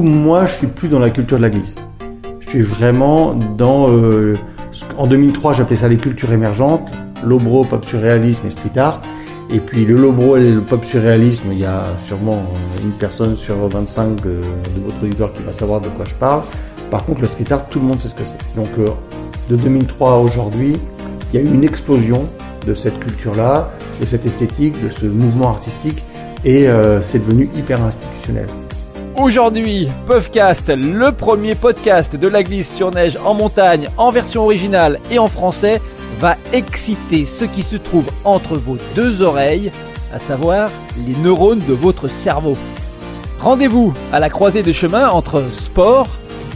moi, je suis plus dans la culture de la glisse. Je suis vraiment dans... Euh, en 2003, j'appelais ça les cultures émergentes, l'obro, pop surréalisme et street art. Et puis le lobro et le pop surréalisme, il y a sûrement une personne sur 25 de votre auditoire qui va savoir de quoi je parle. Par contre, le street art, tout le monde sait ce que c'est. Donc, euh, de 2003 à aujourd'hui, il y a eu une explosion de cette culture-là, de cette esthétique, de ce mouvement artistique, et euh, c'est devenu hyper institutionnel. Aujourd'hui, Puffcast, le premier podcast de la glisse sur neige en montagne en version originale et en français, va exciter ce qui se trouve entre vos deux oreilles, à savoir les neurones de votre cerveau. Rendez-vous à la croisée des chemins entre sport,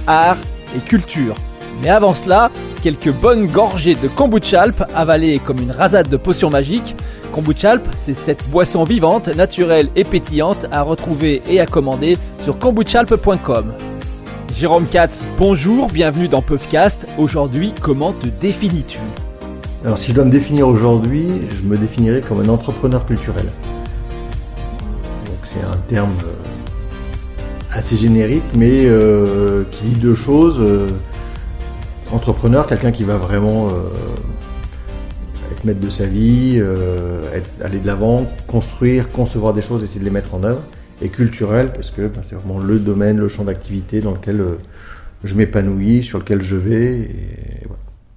art et culture. Mais avant cela, quelques bonnes gorgées de kombuchalp avalées comme une rasade de potions magiques. Kombuchalp, c'est cette boisson vivante, naturelle et pétillante à retrouver et à commander sur kombuchalp.com. Jérôme Katz, bonjour, bienvenue dans Puffcast. Aujourd'hui, comment te définis-tu? Alors si je dois me définir aujourd'hui, je me définirais comme un entrepreneur culturel. Donc c'est un terme euh, assez générique, mais euh, qui dit deux choses. Euh, entrepreneur, quelqu'un qui va vraiment euh, être maître de sa vie, euh, aller de l'avant, construire, concevoir des choses, essayer de les mettre en œuvre. Et culturel, parce que ben, c'est vraiment le domaine, le champ d'activité dans lequel euh, je m'épanouis, sur lequel je vais.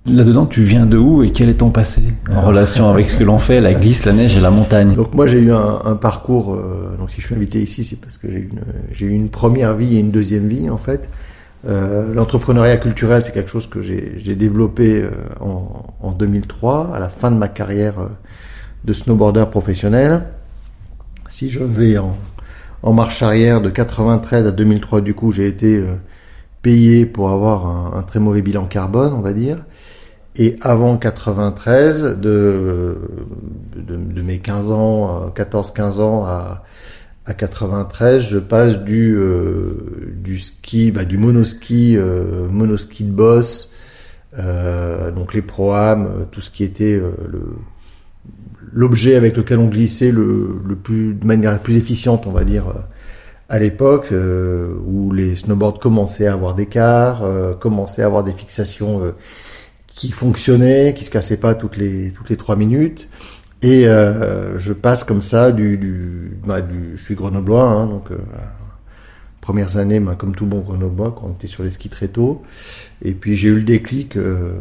Là-dedans, tu viens de où et quel est ton passé en relation avec ce que l'on fait, la glisse, la neige et la montagne? Donc moi j'ai eu un, parcours, donc si je suis invité ici c'est parce que j'ai eu, une première vie et une deuxième vie en fait. Euh, l'entrepreneuriat culturel, c'est quelque chose que j'ai développé euh, en, en, 2003, à la fin de ma carrière euh, de snowboarder professionnel. Si je vais en, en, marche arrière de 93 à 2003, du coup, j'ai été payé pour avoir un, un, très mauvais bilan carbone, on va dire. Et avant 93, de, de, de mes 15 ans, 14-15 ans à à 93, je passe du euh, du ski, bah, du monoski, euh, monoski de boss, euh, donc les proams, euh, tout ce qui était euh, le l'objet avec lequel on glissait le, le plus de manière la plus efficiente, on va dire, à l'époque où les snowboards commençaient à avoir des quarts, commençaient à avoir des fixations qui fonctionnaient, qui se cassaient pas toutes les toutes les trois minutes. Et euh, je passe comme ça du, du, bah, du je suis grenoblois, hein, donc euh, premières années, bah, comme tout bon grenoblois, quand on était sur les skis très tôt. Et puis j'ai eu le déclic, euh,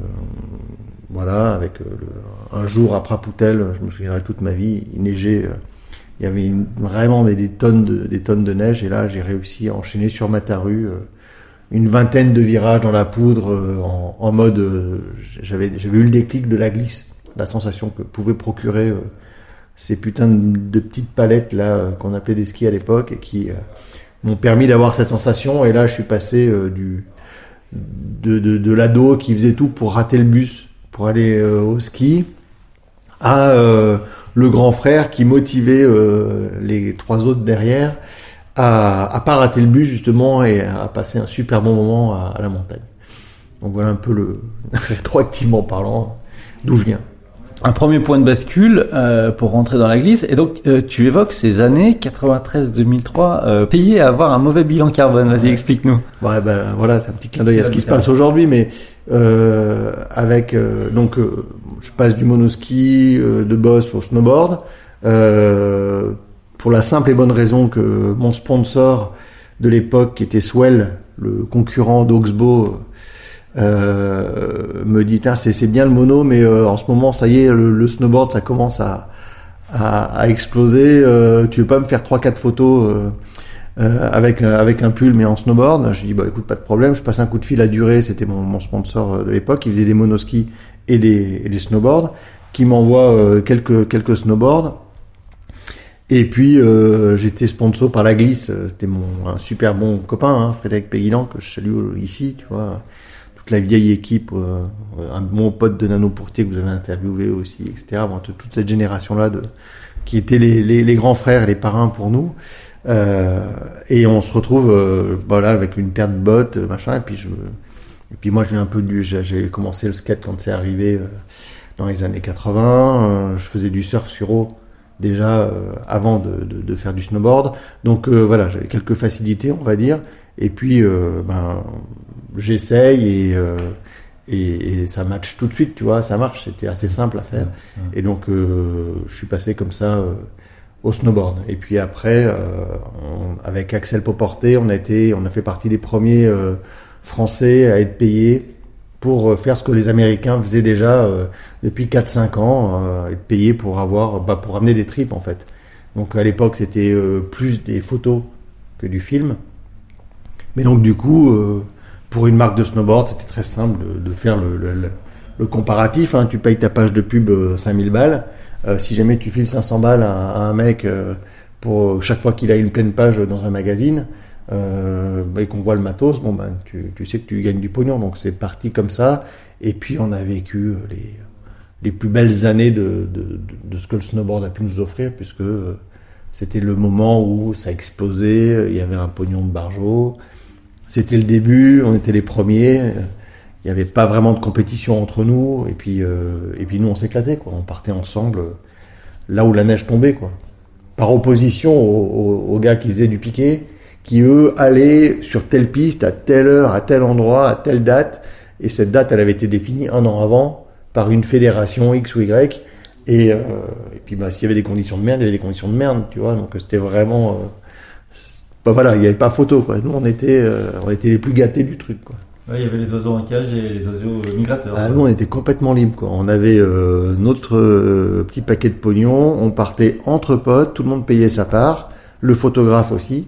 voilà, avec euh, le, un jour à Prapoutel, je me souviendrai toute ma vie, il neigeait, euh, il y avait vraiment des, tonnes de, des tonnes de neige, et là j'ai réussi à enchaîner sur Mataru une vingtaine de virages dans la poudre en, en mode, j'avais j'avais eu le déclic de la glisse la sensation que pouvaient procurer euh, ces putains de, petites palettes là euh, qu'on appelait des skis à l'époque et qui euh, m'ont permis d'avoir cette sensation. Et là, je suis passé du de, de, l'ado qui faisait tout pour rater le bus pour aller au ski à le grand frère qui motivait les trois autres derrière à, à pas rater le bus justement et à passer un super bon moment à la montagne. Donc voilà un peu le rétroactivement parlant d'où je viens un premier point de bascule euh, pour rentrer dans la glisse. Et donc, euh, tu évoques ces années 93-2003, euh, payé à avoir un mauvais bilan carbone. Vas-y, explique-nous. Ouais, ben voilà, c'est un petit clin d'œil à ce qui se passe aujourd'hui, mais euh, avec donc, je passe du monoski de boss au snowboard pour la simple et bonne raison que mon sponsor de l'époque, qui était Swell, le concurrent d'Oxbow euh, me dit c'est bien le mono mais euh, en ce moment ça y est le, snowboard ça commence à, exploser. Euh, tu veux pas me faire trois quatre photos avec un pull mais en snowboard? Je dis bah écoute pas de problème. Je passe un coup de fil à Durée c'était mon, sponsor de l'époque. Il faisait des monoskis et des, snowboards qui m'envoie quelques quelques snowboards. Et puis j'étais sponsor par la glisse, c'était mon un super bon copain, hein, Frédéric Péguilan que je salue ici, tu vois, la vieille équipe, euh, un bon pote de Nano Pourtier que vous avez interviewé aussi, etc. Toute cette génération-là qui étaient les, grands frères et les parrains pour nous. Euh, et on se retrouve euh, voilà avec une paire de bottes, euh, machin. Et puis moi je viens un peu du, j'ai commencé le skate quand c'est arrivé dans les années 80. je faisais du surf sur eau déjà avant de, faire du snowboard. Donc voilà, j'avais quelques facilités, on va dire. Et puis, ben, j'essaye et et, et, ça match tout de suite, tu vois, ça marche, c'était assez simple à faire. Et donc, euh, je suis passé comme ça euh, au snowboard. Et puis après, euh, avec Axel Poporté, on a été, on a fait partie des premiers euh, Français à être payés pour euh, faire ce que les Américains faisaient déjà depuis 4-5 ans, être payés pour avoir, bah, pour amener des tripes en fait. Donc à l'époque, c'était plus des photos que du film. Mais donc du coup pour une marque de snowboard, c'était très simple de, de faire le, le, le comparatif. Hein. Tu payes ta page de pub 5000 euh, balles. Euh, si jamais tu files 500 balles à, à un mec euh, pour chaque fois qu'il a une pleine page dans un magazine euh, bah, et qu'on voit le matos, bon ben tu, tu, sais que tu gagnes du pognon. Donc c'est parti comme ça. Et puis on a vécu les, les plus belles années de, de, de, ce que le snowboard a pu nous offrir, puisque c'était le moment où ça explosait. Il y avait un pognon de barjot. C'était le début, on était les premiers. Il n'y avait pas vraiment de compétition entre nous. Et puis, euh, et puis nous, on s'éclatait. Quoi. On partait ensemble là où la neige tombait. Quoi. Par opposition aux, aux, gars qui faisaient du piqué, qui eux allaient sur telle piste, à telle heure, à tel endroit, à telle date. Et cette date, elle avait été définie un an avant par une fédération X ou Y. Et, euh, et puis, bah, s'il y avait des conditions de merde, il y avait des conditions de merde, tu vois. Donc, c'était vraiment. Euh, bah voilà, il n'y avait pas photo quoi. Nous on était, euh, on était les plus gâtés du truc quoi. Ouais, il y avait les oiseaux en cage et les oiseaux migrateurs. Ah, nous on était complètement libres quoi. On avait euh, notre euh, petit paquet de pognon, on partait entre potes, tout le monde payait sa part, le photographe aussi.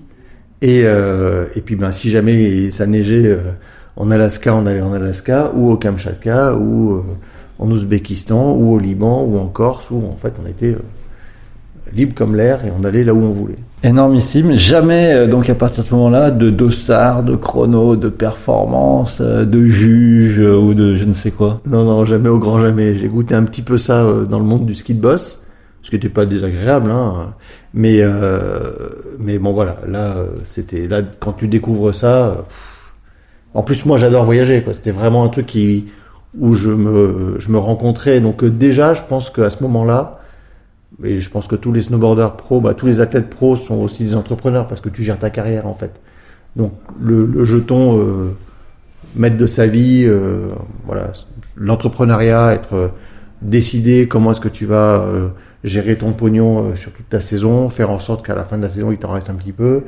Et euh, et puis ben si jamais ça neigeait euh, en Alaska, on allait en Alaska ou au Kamchatka ou en Ouzbékistan ou au Liban ou en Corse où en fait on était libre comme l'air et on allait là où on voulait. Énormissime. Jamais, euh, donc à partir de ce moment-là, de dossard, de chrono, de performance, euh, de juge euh, ou de je ne sais quoi. Non, non, jamais au grand jamais. J'ai goûté un petit peu ça dans le monde du ski de boss, ce qui n'était pas désagréable, hein. Mais, euh, mais bon voilà, là, c'était là quand tu découvres ça. en plus, moi, j'adore voyager. Quoi. C'était vraiment un truc qui où je me je me rencontrais. Donc déjà, je pense qu'à ce moment-là et je pense que tous les snowboarders pros, bah, tous les athlètes pros sont aussi des entrepreneurs parce que tu gères ta carrière en fait. Donc le, le jeton euh, maître de sa vie, euh, voilà, l'entrepreneuriat, être euh, décidé comment est-ce que tu vas euh, gérer ton pognon euh, sur toute ta saison, faire en sorte qu'à la fin de la saison il t'en reste un petit peu.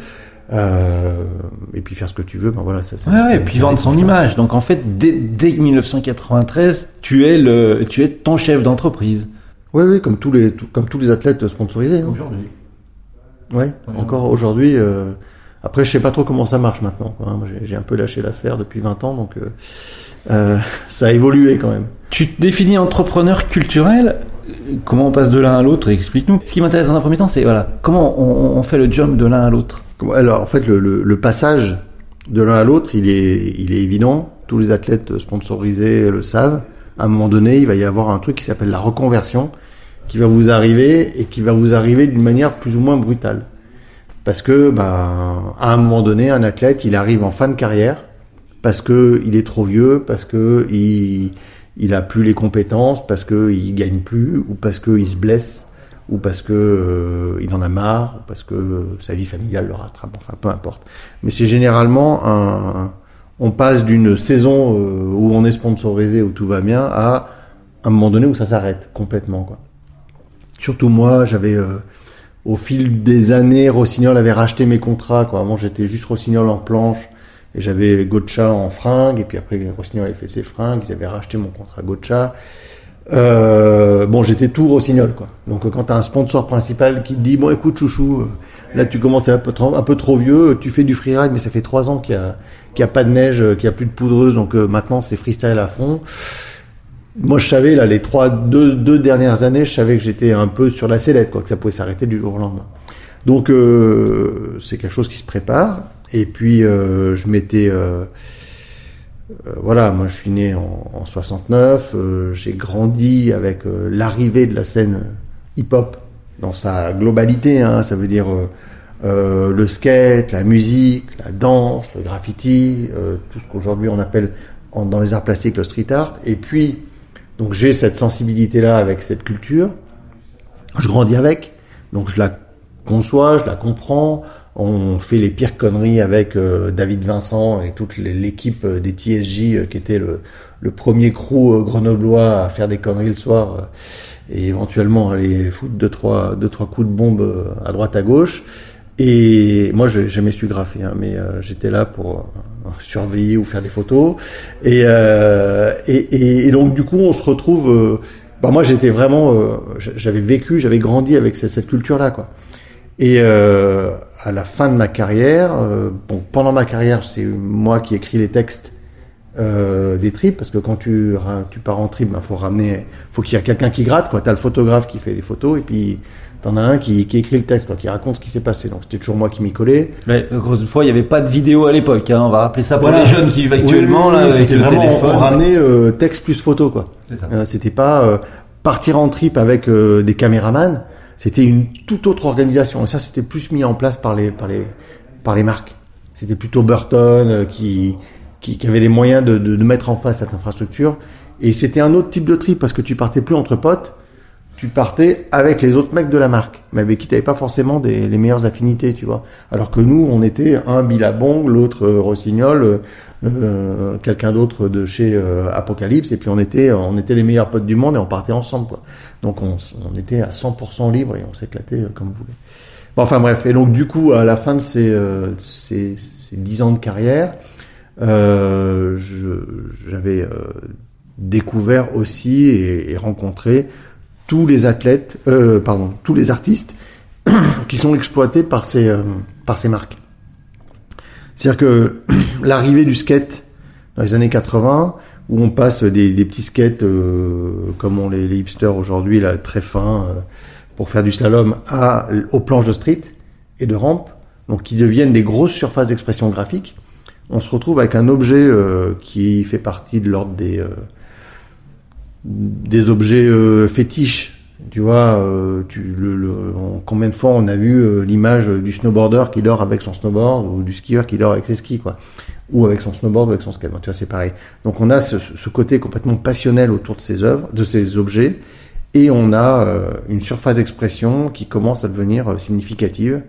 et puis faire ce que tu veux, ben voilà, ça. Ouais, ouais, et puis vendre son image. Donc en fait, dès, dès 1993, tu es le, tu es ton chef d'entreprise. Oui, oui, comme tous les, tout, comme tous les athlètes sponsorisés. Hein. Aujourd'hui. Ouais, encore aujourd'hui. Euh, après, je sais pas trop comment ça marche maintenant. Quoi, hein. J'ai un peu lâché l'affaire depuis 20 ans, donc euh, euh, ça a évolué quand même. Tu te définis entrepreneur culturel. Comment on passe de l'un à l'autre? Explique-nous. Ce qui m'intéresse dans un premier temps, c'est voilà, comment on, on, fait le jump de l'un à l'autre? Alors, en fait, le, le, le passage de l'un à l'autre, il est, il est évident. Tous les athlètes sponsorisés le savent à un moment donné, il va y avoir un truc qui s'appelle la reconversion qui va vous arriver et qui va vous arriver d'une manière plus ou moins brutale. Parce que, ben, à un moment donné, un athlète, il arrive en fin de carrière parce que il est trop vieux, parce que il, il a plus les compétences, parce que il gagne plus, ou parce que il se blesse, ou parce que euh, il en a marre, ou parce que sa vie familiale le rattrape. Enfin, peu importe. Mais c'est généralement un, on passe d'une saison euh, où on est sponsorisé, où tout va bien, à un moment donné où ça s'arrête complètement. Quoi. Surtout moi, j'avais euh, au fil des années, Rossignol avait racheté mes contrats. Quoi. Avant, j'étais juste Rossignol en planche et j'avais Gotcha en fringues. Et puis après, Rossignol avait fait ses fringues. Ils avaient racheté mon contrat Gotcha. Euh, bon, j'étais tout Rossignol, quoi. Donc, quand t'as un sponsor principal qui te dit, bon, écoute, chouchou, euh, là, tu commences à être un peu trop, un peu trop vieux, tu fais du freeride, mais ça fait trois ans qu'il y a, qu'il y a pas de neige, euh, qu'il y a plus de poudreuse, donc euh, maintenant, c'est freestyle à fond. Moi, je savais, là, les trois, deux, deux dernières années, je savais que j'étais un peu sur la sellette, quoi, que ça pouvait s'arrêter du jour au lendemain. Donc, euh, c'est quelque chose qui se prépare. Et puis, je m'étais, voilà, moi je suis né en, en 69, euh, j'ai grandi avec l'arrivée de la scène hip-hop dans sa globalité, hein, ça veut dire le skate, la musique, la danse, le graffiti, tout ce qu'aujourd'hui on appelle en, dans les arts plastiques le street art. Et puis, donc j'ai cette sensibilité-là avec cette culture, je grandis avec, Donc je la conçois, je la comprends. On fait les pires conneries avec David Vincent et toute l'équipe des TSJ qui était le, le premier crew grenoblois à faire des conneries le soir et éventuellement aller foutre deux trois deux trois coups de bombe à droite à gauche. Et moi, je jamais su graffer, hein, mais euh, j'étais là pour euh, surveiller ou faire des photos. Et, euh, et, et, donc, du coup, on se retrouve. Euh, bah, moi, j'étais vraiment. j'avais vécu, j'avais grandi avec cette, culture-là, quoi. Et à la fin de ma carrière, bon, pendant ma carrière, c'est moi qui écris les textes des tripes, parce que quand tu, tu pars en trip, il bah, faut ramener, faut qu'il y ait quelqu'un qui gratte, quoi. T'as le photographe qui fait les photos, et puis T'en as un qui, qui, écrit le texte, quoi, qui raconte ce qui s'est passé. Donc c'était toujours moi qui m'y collais. Mais encore une fois, il n'y avait pas de vidéo à l'époque. Hein. On va rappeler ça pour les jeunes qui vivent actuellement là. C'était vraiment on ramenait euh, texte plus photo, quoi. Euh, c'était pas euh, partir en trip avec euh, des caméramans. C'était une toute autre organisation. Et ça, c'était plus mis en place par les par les par les marques. C'était plutôt Burton qui, qui, qui avait les moyens de, de, de mettre en place cette infrastructure. Et c'était un autre type de trip parce que tu partais plus entre potes tu partais avec les autres mecs de la marque, mais avec qui t'avais pas forcément les meilleures affinités, tu vois. Alors que nous, on était un Billabong, l'autre euh, Rossignol, euh, euh, quelqu'un d'autre de chez Apocalypse, et puis on était, on était les meilleurs potes du monde et on partait ensemble, quoi. Donc on, était à 100% libre et on s'éclatait comme vous voulez. Bon, enfin bref, et donc du coup, à la fin de ces, ces, ces 10 ans de carrière, j'avais découvert aussi et rencontré tous les athlètes, euh, pardon, tous les artistes qui sont exploités par ces euh, par ces marques. C'est-à-dire que l'arrivée du skate dans les années 80, où on passe des, petits skates euh, comme on les, les hipsters aujourd'hui, là très fins, pour faire du slalom, aux planches de street et de rampe, donc qui deviennent des grosses surfaces d'expression graphique. On se retrouve avec un objet qui fait partie de l'ordre des des objets euh, fétiches. Tu vois, euh, combien de fois on a vu euh, l'image du snowboarder qui dort avec son snowboard ou du skieur qui dort avec ses skis, quoi, ou avec son snowboard ou avec son skate. Tu vois, c'est pareil. Donc on a ce, ce, côté complètement passionnel autour de ces œuvres, de ces objets, et on a une surface d'expression qui commence à devenir significative.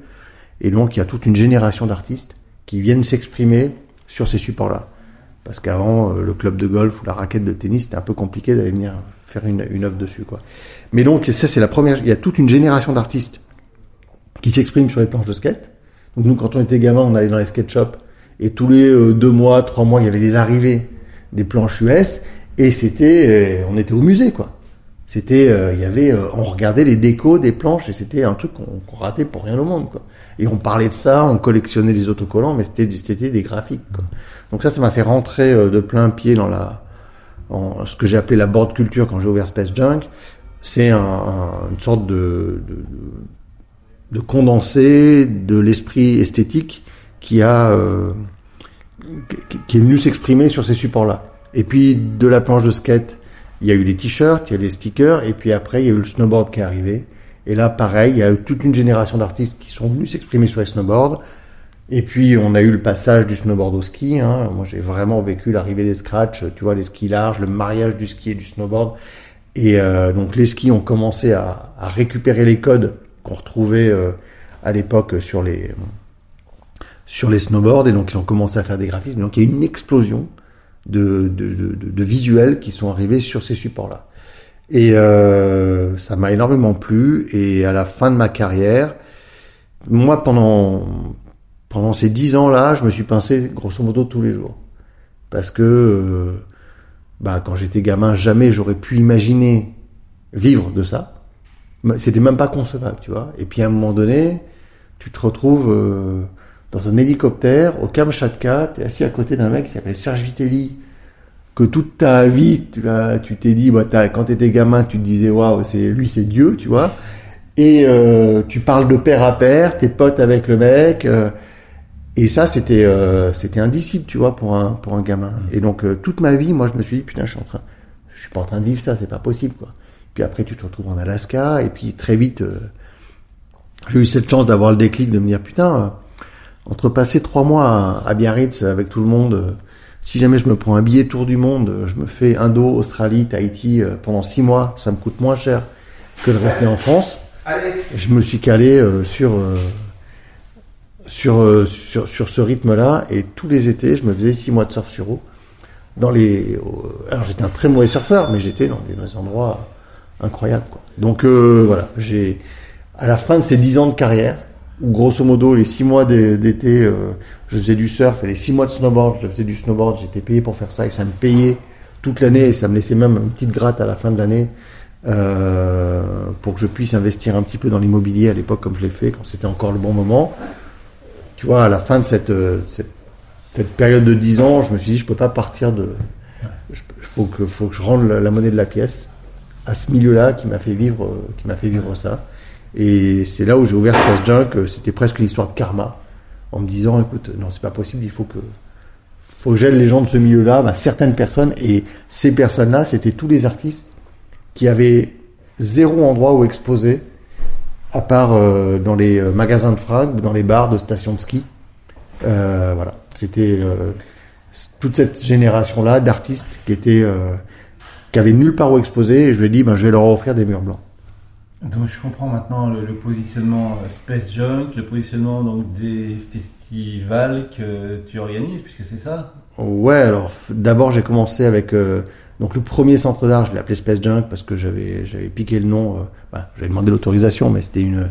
Et donc il y a toute une génération d'artistes qui viennent s'exprimer sur ces supports-là. Parce qu'avant, euh, le club de golf ou la raquette de tennis, c'était un peu compliqué d'aller venir faire une, une œuvre dessus, quoi. Mais donc, ça, c'est la première, il y a toute une génération d'artistes qui s'expriment sur les planches de skate. Donc, nous, quand on était gamin, on allait dans les skate shops et tous les euh, deux mois, trois mois, il y avait des arrivées des planches US et c'était, euh, on était au musée, quoi. C'était, il y avait, on regardait les décos des planches et c'était un truc qu'on ratait pour rien au monde, quoi. Et on parlait de ça, on collectionnait les autocollants, mais c'était, c'était des graphiques, quoi. Donc ça, ça m'a fait rentrer euh, de plein pied dans la, en, ce que j'ai appelé la board culture quand j'ai ouvert Space Junk. C'est un, une sorte de, de, de condensé de l'esprit esthétique qui a, euh, qui est venu s'exprimer sur ces supports-là. Et puis de la planche de skate, il y a eu les t-shirts, il y a les stickers, et puis après il y a eu le snowboard qui est arrivé. Et là, pareil, il y a eu toute une génération d'artistes qui sont venus s'exprimer sur les snowboards. Et puis on a eu le passage du snowboard au ski. Hein. Moi j'ai vraiment vécu l'arrivée des scratchs, tu vois, les skis larges, le mariage du ski et du snowboard. Et euh, donc les skis ont commencé à, à récupérer les codes qu'on retrouvait euh, à l'époque sur les sur les snowboards et donc ils ont commencé à faire des graphismes. Donc il y a eu une explosion de, de, de, de visuels qui sont arrivés sur ces supports-là. Et euh, ça m'a énormément plu. Et à la fin de ma carrière, moi pendant pendant ces dix ans-là, je me suis pincé grosso modo tous les jours. Parce que euh, bah, quand j'étais gamin, jamais j'aurais pu imaginer vivre de ça. C'était même pas concevable, tu vois. Et puis à un moment donné, tu te retrouves euh, dans un hélicoptère au Kamchatka, tu es assis à côté d'un mec qui s'appelle Serge Vitelli, que toute ta vie, tu t'es dit, bah, quand tu étais gamin, tu te disais, waouh, c'est lui, c'est Dieu, tu vois. Et euh, tu parles de père à père, t'es pote avec le mec. Et ça, c'était euh, indicible, tu vois, pour un gamin. Et donc euh, toute ma vie, moi, je me suis dit putain, je suis en train, je suis pas en train de vivre ça, c'est pas possible, quoi. Puis après, tu te retrouves en Alaska, et puis très vite, euh, j'ai eu cette chance d'avoir le déclic de me dire putain, entre passer trois mois à, Biarritz avec tout le monde, si jamais je me prends un billet tour du monde, je me fais Indo, Australie, Tahiti pendant six mois, ça me coûte moins cher que de rester en France. je me suis calé euh, sur, euh, sur, euh, sur, sur ce rythme-là. Et tous les étés, je me faisais six mois de surf sur eau. Dans les, alors j'étais un très mauvais surfeur, mais j'étais dans des, endroits incroyables. Quoi. Donc voilà, j'ai à la fin de ces dix ans de carrière, où grosso modo les six mois d'été, je faisais du surf, et les six mois de snowboard, je faisais du snowboard, j'étais payé pour faire ça, et ça me payait toute l'année, et ça me laissait même une petite gratte à la fin de l'année euh, pour que je puisse investir un petit peu dans l'immobilier à l'époque comme je l'ai fait quand c'était encore le bon moment. Tu vois, à la fin de cette, euh, cette, période de 10 ans, je me suis dit, je peux pas partir de... Il faut que, faut que je rende la, monnaie de la pièce à ce milieu-là qui m'a fait vivre, qui m'a fait vivre ça. Et c'est là où j'ai ouvert Space Junk. C'était presque l'histoire de karma, en me disant, écoute, non, c'est pas possible. Il faut que, faut que j'aide les gens de ce milieu-là, bah, certaines personnes. Et ces personnes-là, c'était tous les artistes qui avait zéro endroit où exposer, à part euh, dans les euh, magasins de fringues ou dans les bars de stations de ski. Euh, voilà, c'était toute cette génération-là d'artistes qui étaient qui avaient nulle part où exposer. Et je lui ai dit, ben, je vais leur offrir des murs blancs. Donc je comprends maintenant le, positionnement Space Junk, le positionnement donc des festivals que tu organises, puisque c'est ça? Ouais, alors d'abord j'ai commencé avec donc le premier centre d'art, je l'ai appelé Space Junk parce que j'avais j'avais piqué le nom. Euh, bah, j'avais demandé l'autorisation, mais c'était une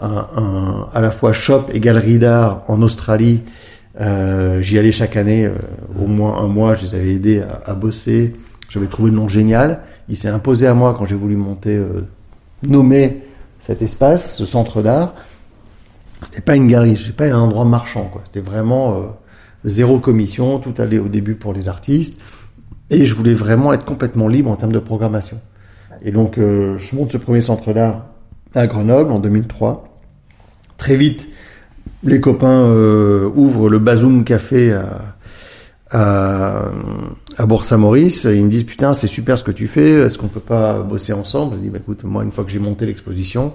un, un, à la fois shop et galerie d'art en Australie. Euh, J'y allais chaque année, euh, au moins un mois. Je les avais aidés à, à bosser. J'avais trouvé le nom génial. Il s'est imposé à moi quand j'ai voulu monter, nommer cet espace, ce centre d'art. C'était pas une galerie, c'était pas un endroit marchand. quoi. C'était vraiment euh, zéro commission. Tout allait au début pour les artistes. Et je voulais vraiment être complètement libre en termes de programmation. Et donc, euh, je monte ce premier centre d'art à Grenoble en 2003. Très vite, les copains euh, ouvrent le Bazoum Café à, à, à Bourg-Saint-Maurice. Ils me disent, putain, c'est super ce que tu fais. Est-ce qu'on peut pas bosser ensemble? Je dis, bah, écoute, moi, une fois que j'ai monté l'exposition,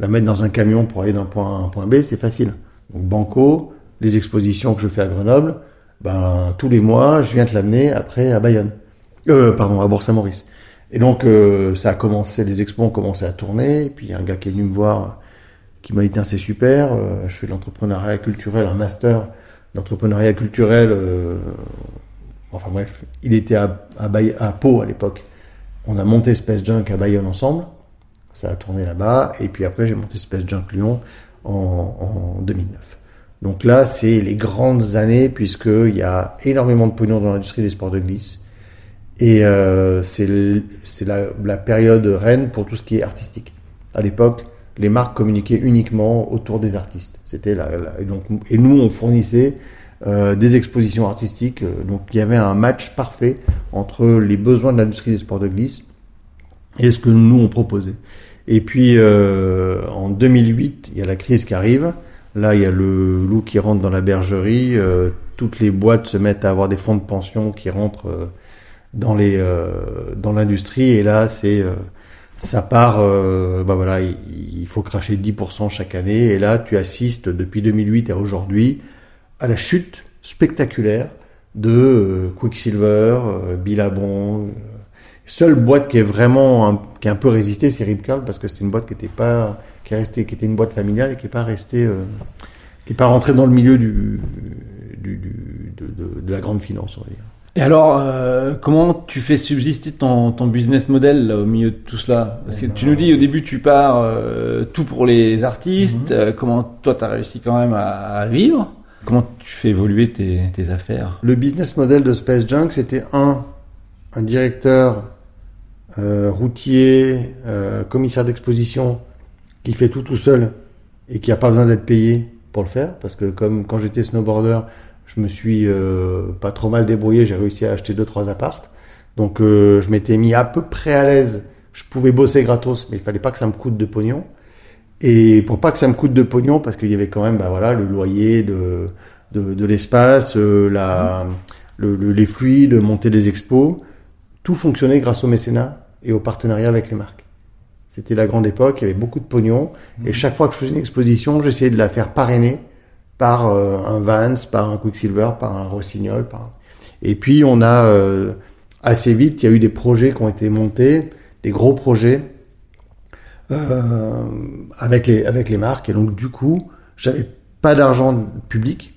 la mettre dans un camion pour aller d'un point A à un point B, c'est facile. Donc, Banco, les expositions que je fais à Grenoble, ben tous les mois, je viens te l'amener après à Bayonne, euh, pardon, à Bourg-Saint-Maurice. Et donc euh, ça a commencé, les expos ont commencé à tourner. Puis il y a un gars qui est venu me voir, qui m'a dit c'est super. Euh, je fais l'entrepreneuriat culturel, un master d'entrepreneuriat culturel. Euh, enfin bref, il était à, à, à Pau à l'époque. On a monté Space Junk à Bayonne ensemble. Ça a tourné là-bas. Et puis après, j'ai monté Space Junk Lyon en, en 2009. Donc là, c'est les grandes années puisqu'il y a énormément de pognon dans l'industrie des sports de glisse. Et euh, c'est la, la, période reine pour tout ce qui est artistique. À l'époque, les marques communiquaient uniquement autour des artistes. C'était la, et donc et nous on fournissait euh, des expositions artistiques. Donc il y avait un match parfait entre les besoins de l'industrie des sports de glisse et ce que nous on proposait. Et puis euh, en 2008, il y a la crise qui arrive. Là, il y a le loup qui rentre dans la bergerie. Euh, toutes les boîtes se mettent à avoir des fonds de pension qui rentrent euh, dans les euh, dans l'industrie. Et là, c'est ça part. bah voilà, il, faut cracher 10% chaque année. Et là, tu assistes depuis 2008 à aujourd'hui à la chute spectaculaire de Quicksilver, Billabong. Seule boîte qui est vraiment qui a un peu résisté, c'est Ripcurl parce que c'est une boîte qui n'était pas qui est resté, qui était une boîte familiale et qui n'est pas resté, euh, qui est pas rentré dans le milieu du, du, du de, de, la grande finance, on va dire. Et alors, euh, comment tu fais subsister ton, ton business model au milieu de tout cela Parce que tu nous dis au début tu pars euh, tout pour les artistes. Mhm. comment toi tu as réussi quand même à, à, vivre? Comment tu fais évoluer tes, tes affaires? Le business model de Space Junk, c'était un un directeur routier, commissaire d'exposition qui fait tout tout seul et qui a pas besoin d'être payé pour le faire, parce que comme quand j'étais snowboarder, je me suis euh, pas trop mal débrouillé, j'ai réussi à acheter deux trois appartes, donc euh, je m'étais mis à peu près à l'aise. Je pouvais bosser gratos, mais il fallait pas que ça me coûte de pognon. Et pour pas que ça me coûte de pognon, parce qu'il y avait quand même, bah voilà, le loyer de de, de l'espace, euh, la le, les fluides, monter des expos, tout fonctionnait grâce au mécénat et au partenariat avec les marques. C'était la grande époque, il y avait beaucoup de pognon. Et mhm. chaque fois que je faisais une exposition, j'essayais de la faire parrainer par euh, un Vance, par un Quicksilver, par un Rossignol. Par... Et puis on a euh, assez vite, il y a eu des projets qui ont été montés, des gros projets. euh, avec les avec les marques. Et donc du coup, j'avais pas d'argent public.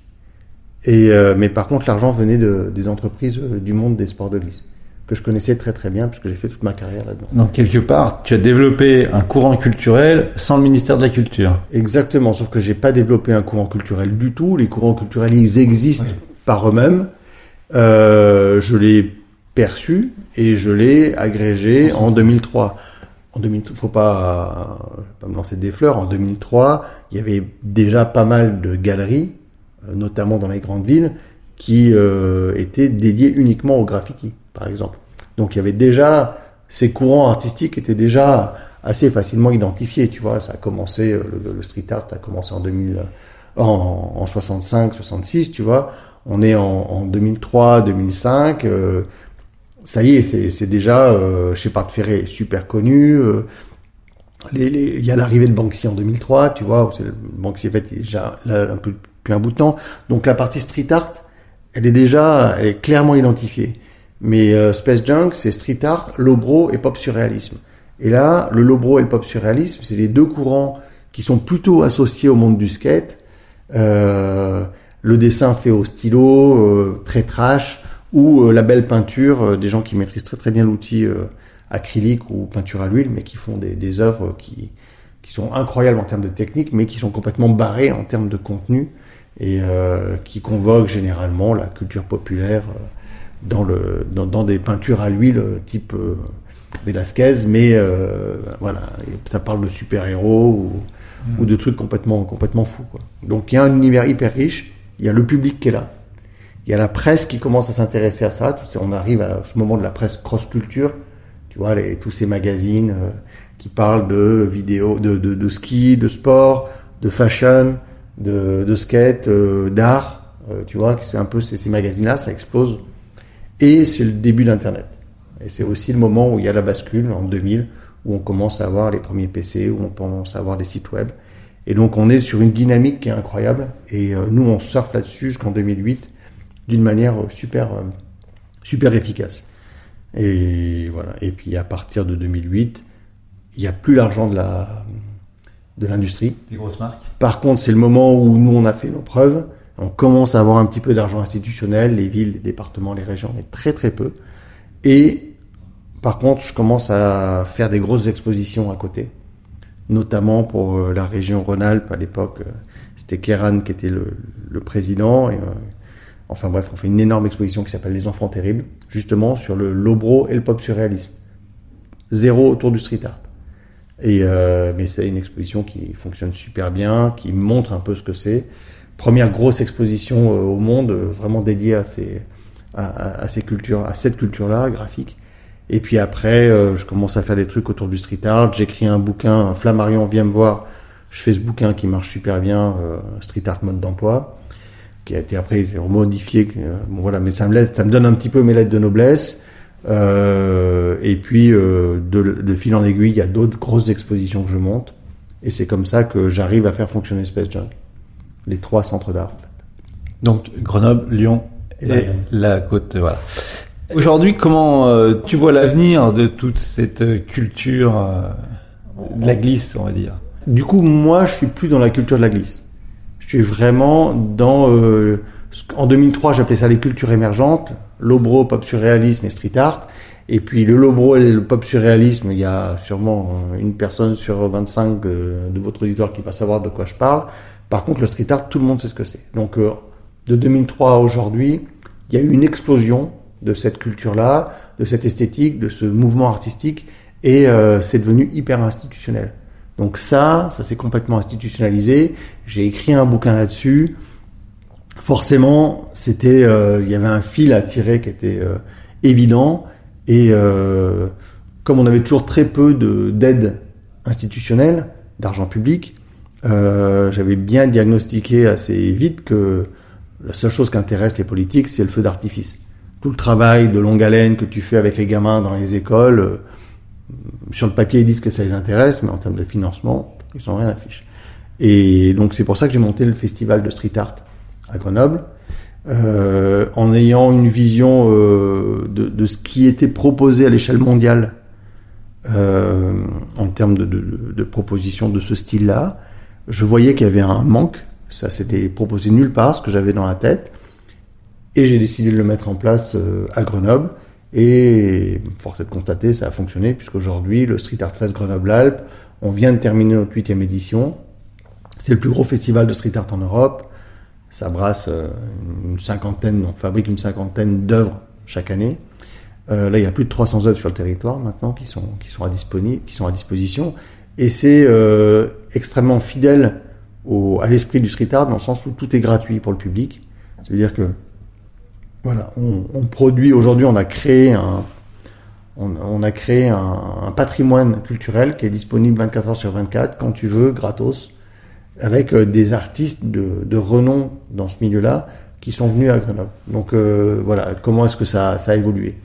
Et euh, mais par contre, l'argent venait de, des entreprises euh, du monde des sports de glisse que je connaissais très très bien puisque j'ai fait toute ma carrière là-dedans. Donc quelque part, tu as développé un courant culturel sans le ministère de la Culture. Exactement, sauf que j'ai pas développé un courant culturel du tout. Les courants culturels, ils existent par eux-mêmes. Euh, je l'ai perçu et je l'ai agrégé en 2003. En 2000, faut pas, pas me lancer des fleurs. En 2003, il y avait déjà pas mal de galeries, euh, notamment dans les grandes villes, qui euh, étaient dédiées uniquement au graffiti, par exemple. Donc il y avait déjà ces courants artistiques étaient déjà assez facilement identifiés. Tu vois, ça a commencé euh, le, street art a commencé en 2000, en, en 65, 66. Tu vois, on est en, en 2003, 2005. Euh, ça y est, c'est, déjà euh, Shepard Ferré super connu. Euh, il y a l'arrivée de Banksy en 2003, tu vois, Banksy en fait déjà là, un peu depuis un bout de temps. Donc la partie street art, elle est déjà elle est clairement identifiée. Mais euh, Space Junk, c'est street art, lobro et pop surréalisme. Et là, le lobro et le pop surréalisme, c'est les deux courants qui sont plutôt associés au monde du skate. Euh, le dessin fait au stylo, euh, très trash, ou euh, la belle peinture, euh, des gens qui maîtrisent très très bien l'outil euh, acrylique ou peinture à l'huile, mais qui font des, des œuvres qui, qui sont incroyables en termes de technique, mais qui sont complètement barrées en termes de contenu et euh, qui convoquent généralement la culture populaire dans, le, dans, dans des peintures à l'huile euh, type euh, Velasquez, mais euh, voilà, ça parle de super-héros ou, ou de trucs complètement, complètement fous. Quoi. Donc il y a un univers hyper riche, il y a le public qui est là, il y a la presse qui commence à s'intéresser à ça, on arrive à ce moment de la presse cross-culture, tu vois, les, tous ces magazines euh, qui parlent de vidéos, de, de, de ski, de sport, de fashion, de, de skate, euh, d'art, tu vois, c'est un peu ces, ces magazines-là, ça explose. Et c'est le début d'Internet. Et c'est aussi le moment où il y a la bascule, en 2000, où on commence à avoir les premiers PC, où on commence à avoir des sites web. Et donc on est sur une dynamique qui est incroyable. Et euh, nous, on surfe là-dessus jusqu'en 2008 d'une manière euh, super, euh, super efficace. Et voilà. Et puis à partir de 2008, il n'y a plus l'argent de la de l'industrie. Des grosses marques. Par contre, c'est le moment où nous on a fait nos preuves. On commence à avoir un petit peu d'argent institutionnel, les villes, les départements, les régions, mais très très peu. Et par contre, je commence à faire des grosses expositions à côté, notamment pour euh, la région Rhône-Alpes à l'époque. euh, C'était Kéran qui était le, président. Euh, enfin bref, on fait une énorme exposition qui s'appelle Les Enfants Terribles, justement sur le lobro et le pop surréalisme. Zéro autour du street art. Et euh, mais c'est une exposition qui fonctionne super bien, qui montre un peu ce que c'est. Première grosse exposition euh, au monde, euh, vraiment dédiée à ces à, à- à ces cultures, à cette culture-là graphique. Et puis après, euh, je commence à faire des trucs autour du street art. J'écris un bouquin, Flammarion vient me voir. Je fais ce bouquin qui marche super bien, Street Art mode d'emploi, qui a été après modifié. bon, voilà, mais ça me ça me donne un petit peu mes lettres de noblesse. Euh, et puis euh, de, de fil en aiguille, il y a d'autres grosses expositions que je monte. Et c'est comme ça que j'arrive à faire fonctionner Space Junk, les trois centres d'art. En fait. Donc Grenoble, Lyon Et la côte, voilà. Aujourd'hui, comment euh, tu vois l'avenir de toute cette culture euh, de la glisse, on va dire? Du coup, moi, je suis plus dans la culture de la glisse. Je suis vraiment dans. Euh, en 2003, j'appelais ça les cultures émergentes, lobro, pop surréalisme et street art. Et puis le lobro et le pop surréalisme, il y a sûrement une personne sur 25 euh, de votre auditoire qui va savoir de quoi je parle. Par contre, le street art, tout le monde sait ce que c'est. Donc, euh, de 2003 à aujourd'hui, il y a eu une explosion de cette culture-là, de cette esthétique, de ce mouvement artistique, et euh, c'est devenu hyper institutionnel. Donc ça, ça s'est complètement institutionnalisé. J'ai écrit un bouquin là-dessus. Forcément, c'était, euh, il y avait un fil à tirer qui était euh, évident. Et comme on avait toujours très peu de d'aide institutionnelle, d'argent public, euh, j'avais bien diagnostiqué assez vite que la seule chose qui intéresse les politiques, c'est le feu d'artifice. Tout le travail de longue haleine que tu fais avec les gamins dans les écoles, euh, sur le papier ils disent que ça les intéresse, mais en termes de financement, ils sont rien à. Et donc c'est pour ça que j'ai monté le festival de street art à Grenoble, euh, en ayant une vision euh, de, de ce qui était proposé à l'échelle mondiale euh, en termes de, de, de propositions de ce style-là. Je voyais qu'il y avait un manque. Ça s'était proposé nulle part, ce que j'avais dans la tête. Et j'ai décidé de le mettre en place euh, à Grenoble. Et force est de constater, ça a fonctionné, puisqu'aujourd'hui, le Street Art Fest Grenoble-Alpes, on vient de terminer notre huitième édition. C'est le plus gros festival de street art en Europe. Ça brasse euh, une cinquantaine, on fabrique une cinquantaine d'œuvres chaque année. Euh, là, il y a plus de 300 œuvres sur le territoire maintenant qui sont à disposition, et c'est euh, extrêmement fidèle au, à l'esprit du street art dans le sens où tout est gratuit pour le public. Ça veut dire que voilà, on, on produit aujourd'hui, on a créé un on, on a créé un, un, patrimoine culturel qui est disponible 24 heures sur 24 quand tu veux, gratos, avec euh, des artistes de, de renom dans ce milieu-là qui sont venus à Grenoble. Donc euh, voilà, comment est-ce que ça, ça a évolué?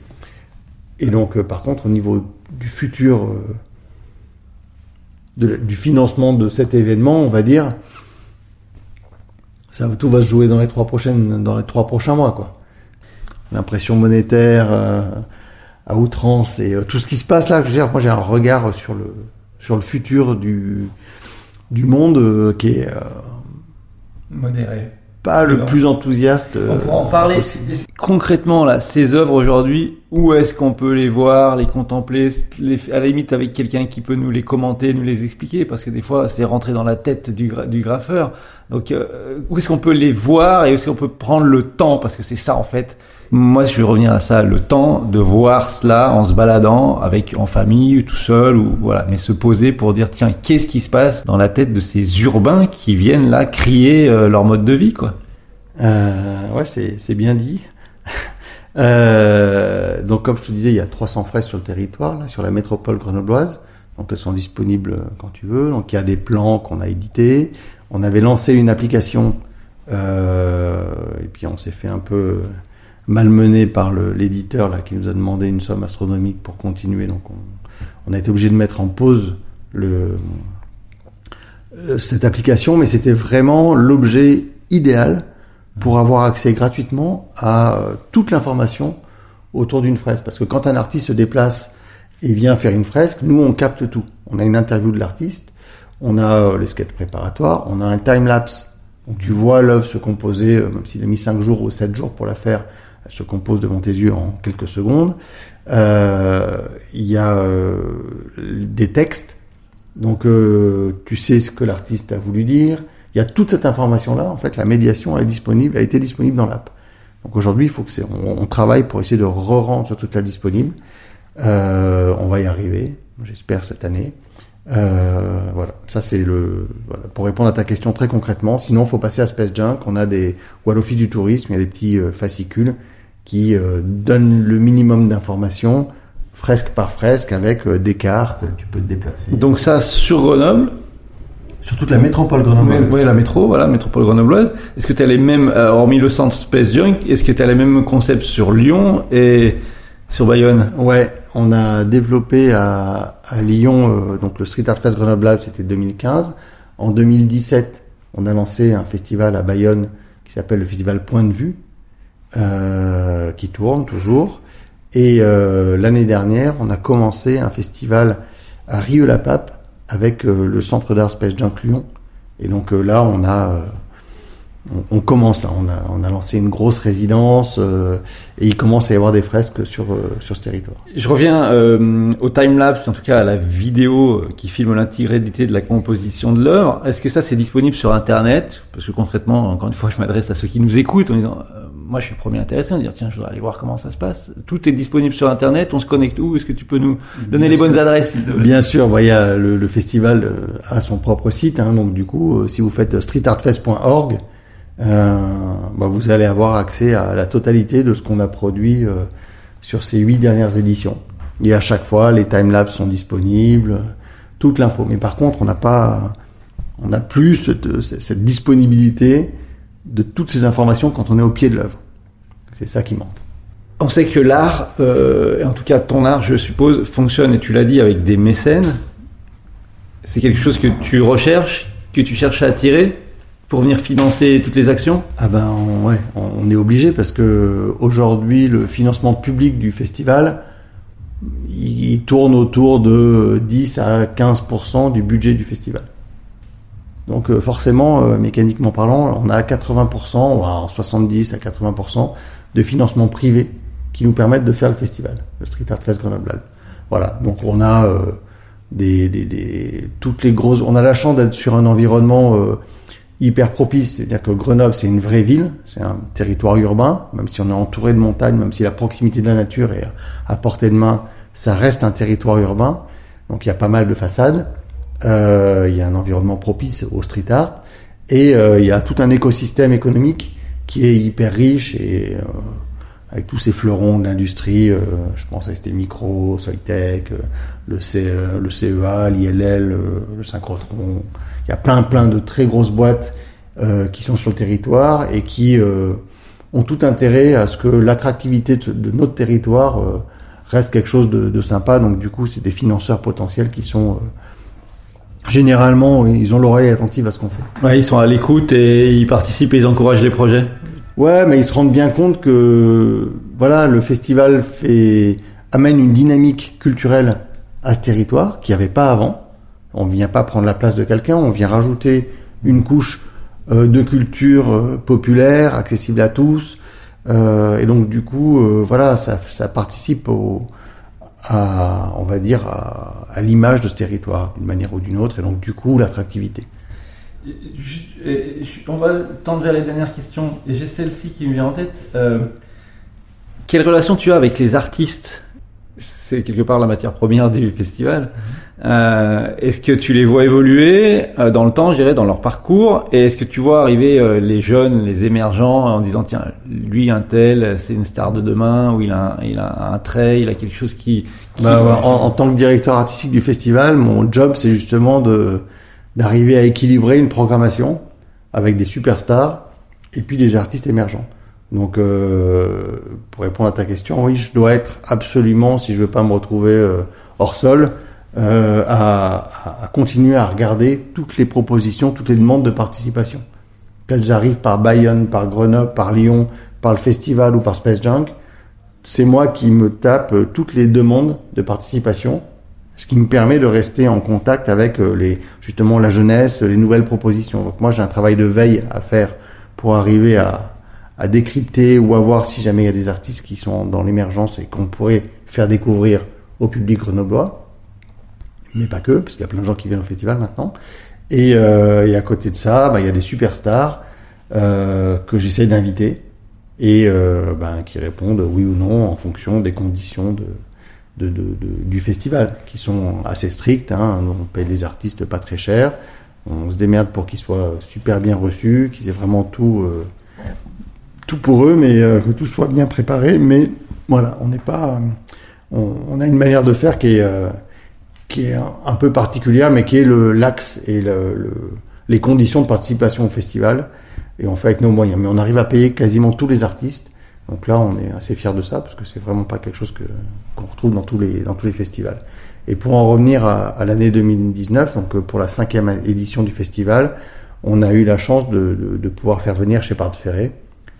Et donc, euh, par contre, au niveau du futur, euh, du financement de cet événement, on va dire, ça tout va se jouer dans les trois prochaines, dans les trois prochains mois, quoi. L'impression monétaire euh, à outrance et euh, tout ce qui se passe là, je veux dire, moi j'ai un regard sur le sur le futur du du monde euh, qui est modéré pas le plus enthousiaste. On pourra en parler. Possible. Concrètement, là, ces œuvres aujourd'hui, où est-ce qu'on peut les voir, les contempler, les, à la limite avec quelqu'un qui peut nous les commenter, nous les expliquer, parce que des fois, c'est rentrer dans la tête du, gra du graffeur. Donc, euh, où est-ce qu'on peut les voir et où est-ce qu'on peut prendre le temps, parce que c'est ça en fait. Moi, je vais revenir à ça, le temps de voir cela en se baladant avec en famille, tout seul ou voilà, mais se poser pour dire tiens, qu'est-ce qui se passe dans la tête de ces urbains qui viennent là crier euh, leur mode de vie, quoi? Euh, ouais, c'est bien dit. euh, donc, comme je te disais, il y a 300 fresques sur le territoire, là, sur la métropole grenobloise. Donc, elles sont disponibles quand tu veux. Donc, il y a des plans qu'on a édités. On avait lancé une application euh, et puis on s'est fait un peu malmené par l'éditeur là qui nous a demandé une somme astronomique pour continuer. Donc on, on a été obligé de mettre en pause le, euh, cette application, mais c'était vraiment l'objet idéal pour avoir accès gratuitement à euh, toute l'information autour d'une fresque. Parce que quand un artiste se déplace et vient faire une fresque, nous on capte tout. On a une interview de l'artiste, on a euh, les sketchs préparatoires, on a un time lapse. Donc tu vois l'œuvre se composer, même s'il a mis 5 jours ou 7 jours pour la faire, se compose devant tes yeux en quelques secondes. Euh, il y a euh, des textes, donc euh, tu sais ce que l'artiste a voulu dire. Il y a toute cette information-là. En fait, la médiation elle est disponible, a été disponible dans l'app. Donc aujourd'hui, il faut que on, travaille pour essayer de re-rendre toute la disponible. On va y arriver, j'espère cette année. Voilà, ça c'est le pour répondre à ta question très concrètement. Sinon, faut passer à Space Junk. On a des ou à l'Office du Tourisme, il y a des petits fascicules qui euh, donne le minimum d'informations, fresque par fresque, avec euh, des cartes, tu peux te déplacer. Donc ça, sur Grenoble Sur toute la métropole grenobloise. Oui, la métro, voilà, métropole grenobloise. Est-ce que tu as les mêmes, euh, hormis le centre Space Junk, est-ce que tu as les mêmes concepts sur Lyon et sur Bayonne? Ouais, on a développé à, à Lyon, euh, donc le Street Art Fest Grenoble, c'était 2015. En 2017, on a lancé un festival à Bayonne qui s'appelle le festival Point de Vue, euh, qui tourne toujours. Et euh, l'année dernière, on a commencé un festival à Rieux-la-Pape avec euh, le Centre d'art Space Junk Lyon. Et donc là, on a on, on, commence là, on a, on a lancé une grosse résidence euh, et il commence à y avoir des fresques sur, euh, sur ce territoire. Je reviens euh, au time-lapse, en tout cas à la vidéo qui filme l'intégralité de la composition de l'œuvre. Est-ce que ça c'est disponible sur Internet? Parce que concrètement, encore une fois, je m'adresse à ceux qui nous écoutent en disant, moi je suis le premier intéressé à dire, tiens, je voudrais aller voir comment ça se passe. Tout est disponible sur Internet, on se connecte où? Est-ce que tu peux nous donner Bien les sûr. bonnes adresses? Bien sûr, bah, il y a le, le festival a son propre site, hein, donc du coup, si vous faites streetartfest.org, euh, bah, vous allez avoir accès à la totalité de ce qu'on a produit euh, sur ces huit dernières éditions. Et à chaque fois, les timelapses sont disponibles, toute l'info. Mais par contre, on n'a pas, on n'a plus cette, disponibilité de toutes ces informations quand on est au pied de l'œuvre. C'est ça qui manque. On sait que l'art, euh, en tout cas ton art, je suppose, fonctionne, et tu l'as dit, avec des mécènes. C'est quelque chose que tu recherches, que tu cherches à attirer? Pour venir financer toutes les actions? Ah ben on, ouais, on est obligé parce que aujourd'hui le financement public du festival, il, tourne autour de 10 à 15% du budget du festival. Donc euh, forcément, euh, mécaniquement parlant, on a 80%, voire 70 à 80% de financement privé qui nous permettent de faire le festival, le Street Art Fest Grenoble. Voilà, donc on a euh, des, des, des, toutes les grosses, on a la chance d'être sur un environnement hyper propice, c'est-à-dire que Grenoble c'est une vraie ville, c'est un territoire urbain, même si on est entouré de montagnes, même si la proximité de la nature est à portée de main, ça reste un territoire urbain, donc il y a pas mal de façades. Euh, il y a un environnement propice au street art et euh, il y a tout un écosystème économique qui est hyper riche et euh, avec tous ces fleurons de l'industrie, je pense à ST Micro, Soitec, le, CE, le CEA, l'ILL, le Synchrotron. Il y a plein plein de très grosses boîtes qui sont sur le territoire et qui ont tout intérêt à ce que l'attractivité de, notre territoire reste quelque chose de, sympa. Donc du coup, c'est des financeurs potentiels qui sont généralement, ils ont l'oreille attentive à ce qu'on fait. Ils sont à l'écoute et ils participent et ils encouragent les projets. Ouais, mais ils se rendent bien compte que voilà, le festival fait amène une dynamique culturelle à ce territoire qui n'y avait pas avant. On vient pas prendre la place de quelqu'un, on vient rajouter une couche euh, de culture euh, populaire, accessible à tous. Euh, et donc du coup, voilà, ça, ça participe au, à, on va dire, à, l'image de ce territoire, d'une manière ou d'une autre, et donc du coup l'attractivité. On va tendre vers les dernières questions, et j'ai celle-ci qui me vient en tête. Euh, quelle relation tu as avec les artistes? C'est quelque part la matière première du festival. Euh, est-ce que tu les vois évoluer euh, dans le temps, je dirais, dans leur parcours? Et est-ce que tu vois arriver les jeunes, les émergents, en disant tiens, lui un tel, c'est une star de demain, ou il a, un, il a un trait, il a quelque chose qui. Bah, en, en, tant que directeur artistique du festival, mon job c'est justement de d'arriver à équilibrer une programmation avec des superstars et puis des artistes émergents. Donc, euh, pour répondre à ta question, oui, je dois être absolument, si je veux pas me retrouver hors sol, euh, à, à, continuer à regarder toutes les propositions, toutes les demandes de participation. Qu'elles arrivent par Bayonne, par Grenoble, par Lyon, par le festival ou par Space Junk, c'est moi qui me tape euh, toutes les demandes de participation, ce qui me permet de rester en contact avec euh, les, justement la jeunesse, les nouvelles propositions. Donc moi j'ai un travail de veille à faire pour arriver à, à décrypter ou à voir si jamais il y a des artistes qui sont dans l'émergence et qu'on pourrait faire découvrir au public grenoblois mais pas que, parce qu'il y a plein de gens qui viennent au festival maintenant. Et, euh, et à côté de ça, bah, il y a des superstars euh, que j'essaie d'inviter et euh, bah, qui répondent oui ou non en fonction des conditions de, de, de, du festival, qui sont assez strictes. Hein. On paye les artistes pas très cher, on se démerde pour qu'ils soient super bien reçus, qu'ils aient vraiment tout, euh, tout pour eux, mais euh, que tout soit bien préparé. Mais voilà, on n'est pas, on, on, a une manière de faire qui est qui est un, peu particulière, mais qui est l'axe et le, le, les conditions de participation au festival. Et on fait avec nos moyens. Mais on arrive à payer quasiment tous les artistes. Donc là, on est assez fiers de ça parce que c'est vraiment pas quelque chose que qu'on retrouve dans tous les dans tous les festivals. Et pour en revenir à, à l'année 2019, donc euh, pour la cinquième édition du festival, on a eu la chance de, de, pouvoir faire venir Shepard Ferré,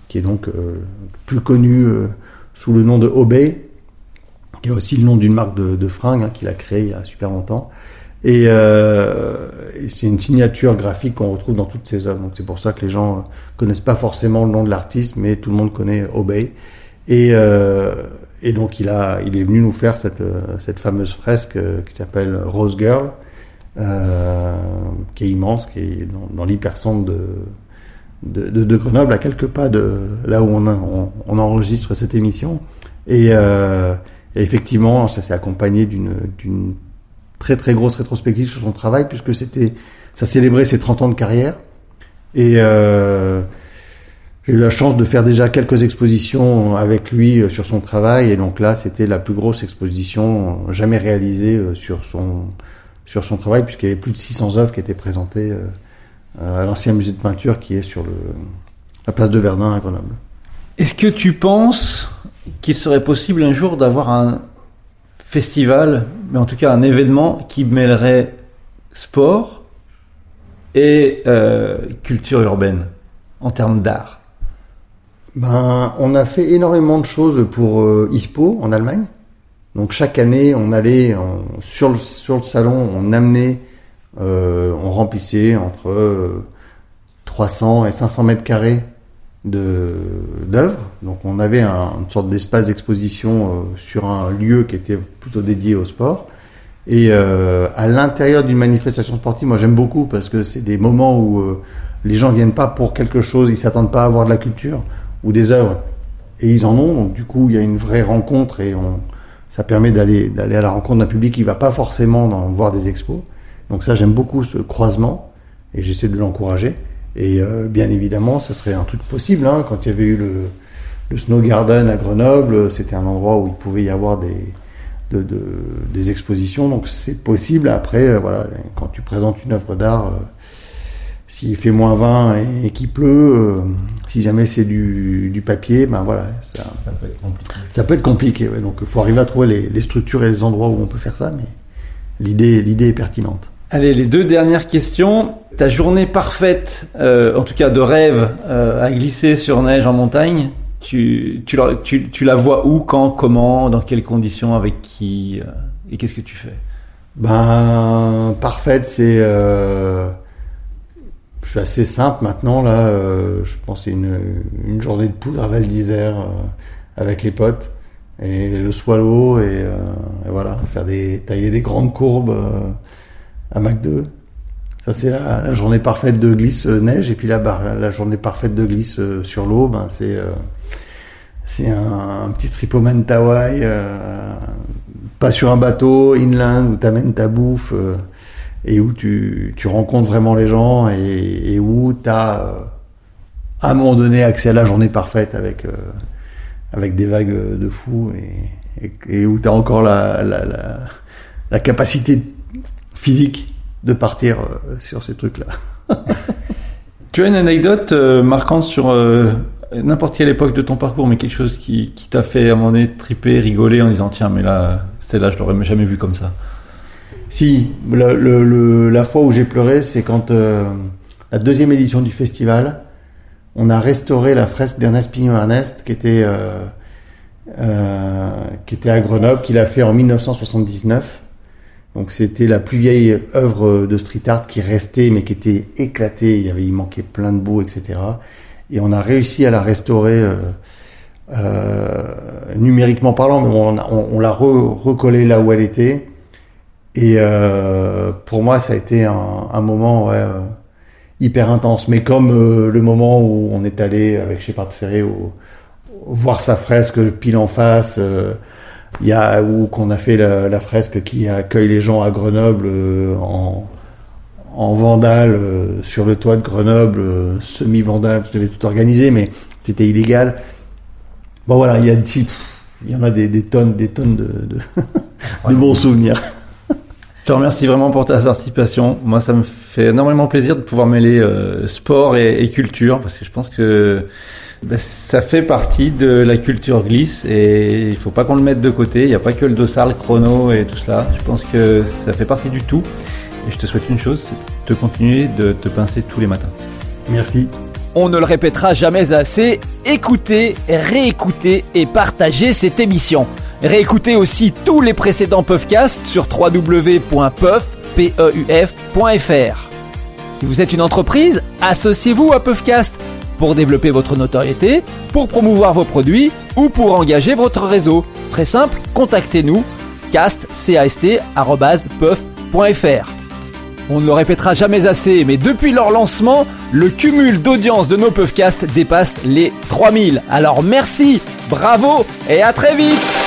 qui est donc euh, plus connu euh, sous le nom de Obey, qui a aussi le nom d'une marque de, de fringues hein, qu'il a créé il y a super longtemps. Et, euh, c'est une signature graphique qu'on retrouve dans toutes ses œuvres. Donc c'est pour ça que les gens connaissent pas forcément le nom de l'artiste, mais tout le monde connaît Obey. Et, euh, et donc il a, il est venu nous faire cette, cette fameuse fresque euh, qui s'appelle Rose Girl, euh, qui est immense, qui est dans, dans l'hypercentre de, de, de, Grenoble, à quelques pas de là où on enregistre cette émission. Et euh, et effectivement, ça s'est accompagné d'une très très grosse rétrospective sur son travail, puisque c'était ça célébrait ses 30 ans de carrière. Et euh, j'ai eu la chance de faire déjà quelques expositions avec lui euh, sur son travail, et donc là, c'était la plus grosse exposition jamais réalisée euh, sur son sur son travail, puisqu'il y avait plus de 600 œuvres qui étaient présentées euh, à l'ancien musée de peinture qui est sur le, la place de Verdun à Grenoble. Est-ce que tu penses qu'il serait possible un jour d'avoir un festival, mais en tout cas un événement qui mêlerait sport et euh, culture urbaine en termes d'art ben, On a fait énormément de choses pour euh, ISPO en Allemagne. Donc chaque année, on allait sur, le, salon, on amenait, euh, on remplissait entre 300 et 500 mètres carrés d'œuvres. Donc on avait un, une sorte d'espace d'exposition sur un lieu qui était plutôt dédié au sport. Et euh, à l'intérieur d'une manifestation sportive, moi j'aime beaucoup parce que c'est des moments où euh, les gens viennent pas pour quelque chose, ils s'attendent pas à avoir de la culture ou des œuvres, et ils en ont. Donc du coup, il y a une vraie rencontre et on, ça permet d'aller d'aller à la rencontre d'un public qui va pas forcément voir des expos. Donc ça, j'aime beaucoup ce croisement et j'essaie de l'encourager. Et euh, bien évidemment, ça serait un truc possible. Hein, quand il y avait eu le, le Snow Garden à Grenoble, c'était un endroit où il pouvait y avoir des de, de, des expositions. Donc c'est possible. Après, euh, voilà, quand tu présentes une œuvre d'art, euh, s'il fait moins 20 et, qu'il pleut, euh, si jamais c'est du, du, papier, ben voilà, ça, ça, peut être compliqué. Ça peut être compliqué. Ouais. Donc il faut arriver à trouver les, les, structures et les endroits où on peut faire ça, mais l'idée, l'idée est pertinente. Allez, les deux dernières questions. Ta journée parfaite, en tout cas de rêve, à glisser sur neige en montagne, tu, tu, la, tu, la vois où, quand, comment, dans quelles conditions, avec qui euh, et qu'est-ce que tu fais? Ben, parfaite, c'est. Euh, je suis assez simple maintenant là. Euh, je pense c'est une, une journée de poudre à Val d'Isère euh, avec les potes et le swallow et, euh, et, voilà faire des tailler des grandes courbes à Mac 2 ça c'est la, la, journée parfaite de glisse neige. Et puis la, la journée parfaite de glisse sur l'eau ben c'est c'est un, un, petit trip au Mentawai, euh, pas sur un bateau, inland, où t'amènes ta bouffe euh, et où tu, tu rencontres vraiment les gens et, et où t'as euh, à un moment donné accès à la journée parfaite avec euh, avec des vagues de fou et, et, où t'as encore la, la, la, la, capacité physique de partir euh, sur ces trucs-là. tu as une anecdote marquante sur n'importe quelle époque de ton parcours, mais quelque chose qui, qui t'a fait à un moment donné triper, rigoler en disant tiens, mais là, c'est là, je l'aurais jamais vu comme ça. Si, le, le, la fois où j'ai pleuré, c'est quand euh, la deuxième édition du festival, on a restauré la fresque d'Ernest Pignon-Ernest qui était euh, euh, qui était à Grenoble, qu'il a fait en 1979. Donc c'était la plus vieille œuvre de street art qui restait, mais qui était éclatée. Il y avait, il manquait plein de bouts, etc et on a réussi à la restaurer euh, euh, numériquement parlant, mais on, l'a re, recollée là où elle était. Et euh, pour moi, ça a été un, moment hyper intense. Mais comme le moment où on est allé avec Shepard Ferré voir sa fresque pile en face, il y a où qu'on a fait la, la, fresque qui accueille les gens à Grenoble en en vandale euh, sur le toit de Grenoble, euh, semi-vandale, je devais tout organiser, mais c'était illégal. Bon voilà, il y a il y en a des, des, tonnes, des tonnes de, de, de bons souvenirs. Je te remercie vraiment pour ta participation. Moi, ça me fait énormément plaisir de pouvoir mêler euh, sport et, et, culture parce que je pense que bah, ça fait partie de la culture glisse et il faut pas qu'on le mette de côté. Il n'y a pas que le dossard, le chrono et tout ça. Je pense que ça fait partie du tout. Et je te souhaite une chose, c'est de continuer de te pincer tous les matins. Merci. On ne le répétera jamais assez, écoutez, réécoutez et partagez cette émission. Réécoutez aussi tous les précédents Puffcasts sur www.puff.fr. Si vous êtes une entreprise, associez-vous à Puffcast pour développer votre notoriété, pour promouvoir vos produits ou pour engager votre réseau. Très simple, contactez-nous cast, on ne le répétera jamais assez, mais depuis leur lancement, le cumul d'audience de nos podcasts dépasse les 3000. Alors merci, bravo et à très vite